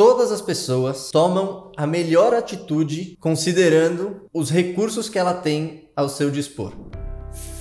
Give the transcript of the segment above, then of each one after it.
todas as pessoas tomam a melhor atitude considerando os recursos que ela tem ao seu dispor.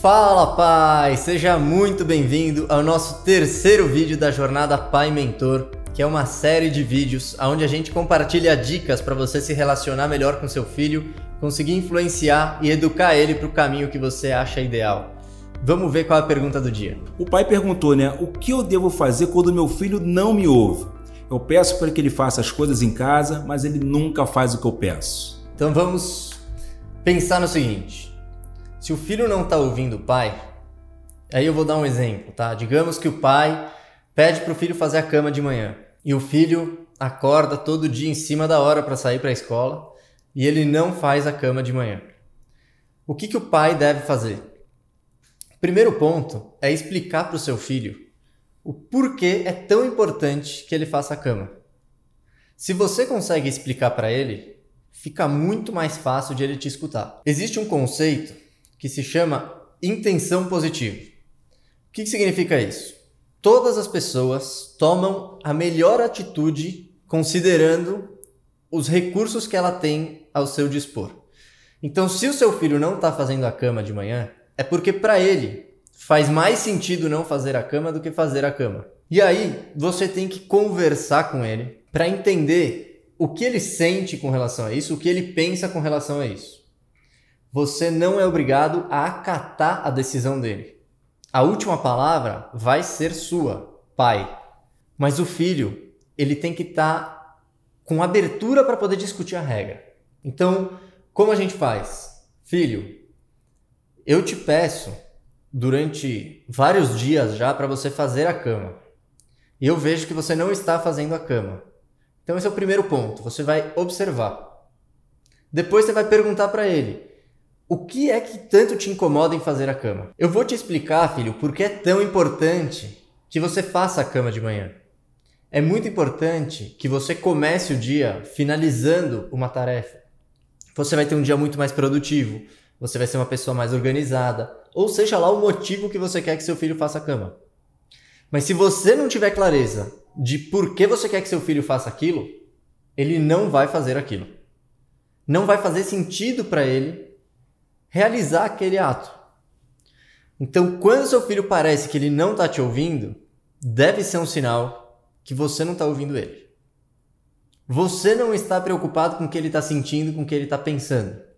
Fala pai, seja muito bem-vindo ao nosso terceiro vídeo da jornada Pai Mentor, que é uma série de vídeos onde a gente compartilha dicas para você se relacionar melhor com seu filho, conseguir influenciar e educar ele para o caminho que você acha ideal. Vamos ver qual é a pergunta do dia. O pai perguntou, né? O que eu devo fazer quando meu filho não me ouve? Eu peço para que ele faça as coisas em casa, mas ele nunca faz o que eu peço. Então vamos pensar no seguinte: se o filho não está ouvindo o pai, aí eu vou dar um exemplo, tá? Digamos que o pai pede para o filho fazer a cama de manhã e o filho acorda todo dia em cima da hora para sair para a escola e ele não faz a cama de manhã. O que, que o pai deve fazer? Primeiro ponto é explicar para o seu filho o porquê é tão importante que ele faça a cama. Se você consegue explicar para ele, fica muito mais fácil de ele te escutar. Existe um conceito que se chama intenção positiva. O que, significa isso? Todas as pessoas tomam a melhor atitude considerando os recursos que ela tem ao seu dispor. Então, se o seu filho não está fazendo a cama de manhã, é porque para ele faz mais sentido não fazer a cama do que fazer a cama. E aí você tem que conversar com ele para entender o que ele sente com relação a isso, o que ele pensa com relação a isso. Você não é obrigado a acatar a decisão dele. A última palavra vai ser sua, pai. Mas o filho, ele tem que estar tá com abertura para poder discutir a regra. Então, como a gente faz? Filho, eu te peço durante vários dias já para você fazer a cama. E eu vejo que você não está fazendo a cama. Então esse é o primeiro ponto. Você vai observar. Depois você vai perguntar para ele: o que é que tanto te incomoda em fazer a cama? Eu vou te explicar, filho, por que é tão importante que você faça a cama de manhã. É muito importante que você comece o dia finalizando uma tarefa. Você vai ter um dia muito mais produtivo, você vai ser uma pessoa mais organizada, ou seja lá o motivo que você quer que seu filho faça a cama. Mas se você não tiver clareza de por que você quer que seu filho faça aquilo, ele não vai fazer aquilo. Não vai fazer sentido para ele realizar aquele ato. Então, quando seu filho parece que ele não está te ouvindo, deve ser um sinal que você não está ouvindo ele. Você não está preocupado com o que ele está sentindo, com o que ele está pensando.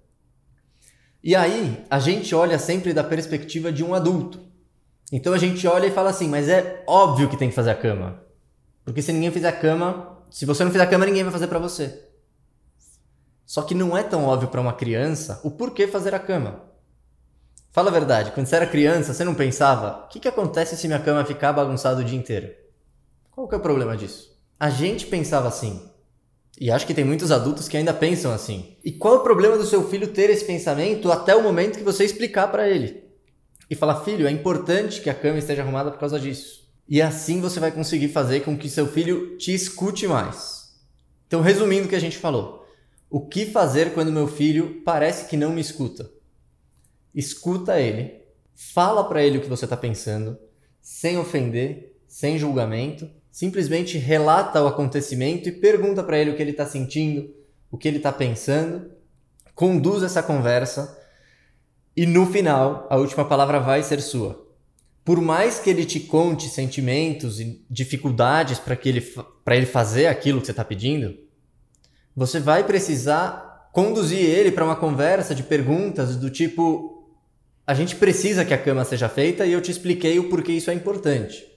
E aí, a gente olha sempre da perspectiva de um adulto. Então a gente olha e fala assim, mas é óbvio que tem que fazer a cama. Porque se ninguém fizer a cama, se você não fizer a cama, ninguém vai fazer para você. Só que não é tão óbvio para uma criança o porquê fazer a cama. Fala a verdade, quando você era criança, você não pensava: o que, que acontece se minha cama ficar bagunçada o dia inteiro? Qual que é o problema disso? A gente pensava assim. E acho que tem muitos adultos que ainda pensam assim. E qual é o problema do seu filho ter esse pensamento até o momento que você explicar para ele? E falar, filho, é importante que a cama esteja arrumada por causa disso. E assim você vai conseguir fazer com que seu filho te escute mais. Então, resumindo o que a gente falou. O que fazer quando meu filho parece que não me escuta? Escuta ele, fala para ele o que você está pensando, sem ofender, sem julgamento simplesmente relata o acontecimento e pergunta para ele o que ele está sentindo, o que ele está pensando, conduz essa conversa e no final a última palavra vai ser sua. Por mais que ele te conte sentimentos e dificuldades para ele ele fazer aquilo que você está pedindo, você vai precisar conduzir ele para uma conversa de perguntas do tipo: a gente precisa que a cama seja feita e eu te expliquei o porquê isso é importante.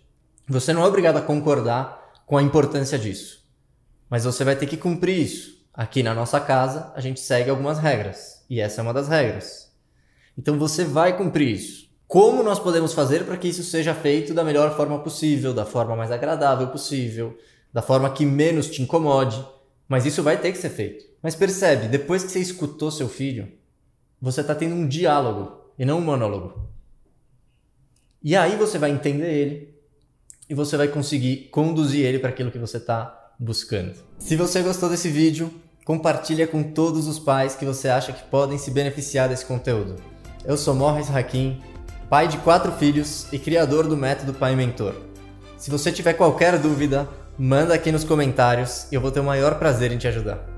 Você não é obrigado a concordar com a importância disso, mas você vai ter que cumprir isso. Aqui na nossa casa, a gente segue algumas regras, e essa é uma das regras. Então você vai cumprir isso. Como nós podemos fazer para que isso seja feito da melhor forma possível, da forma mais agradável possível, da forma que menos te incomode? Mas isso vai ter que ser feito. Mas percebe, depois que você escutou seu filho, você está tendo um diálogo e não um monólogo. E aí você vai entender ele, e você vai conseguir conduzir ele para aquilo que você está buscando. Se você gostou desse vídeo, compartilha com todos os pais que você acha que podem se beneficiar desse conteúdo. Eu sou Morris Hakim, pai de quatro filhos e criador do método Pai Mentor. Se você tiver qualquer dúvida, Manda aqui nos comentários e eu vou ter o maior prazer em te ajudar.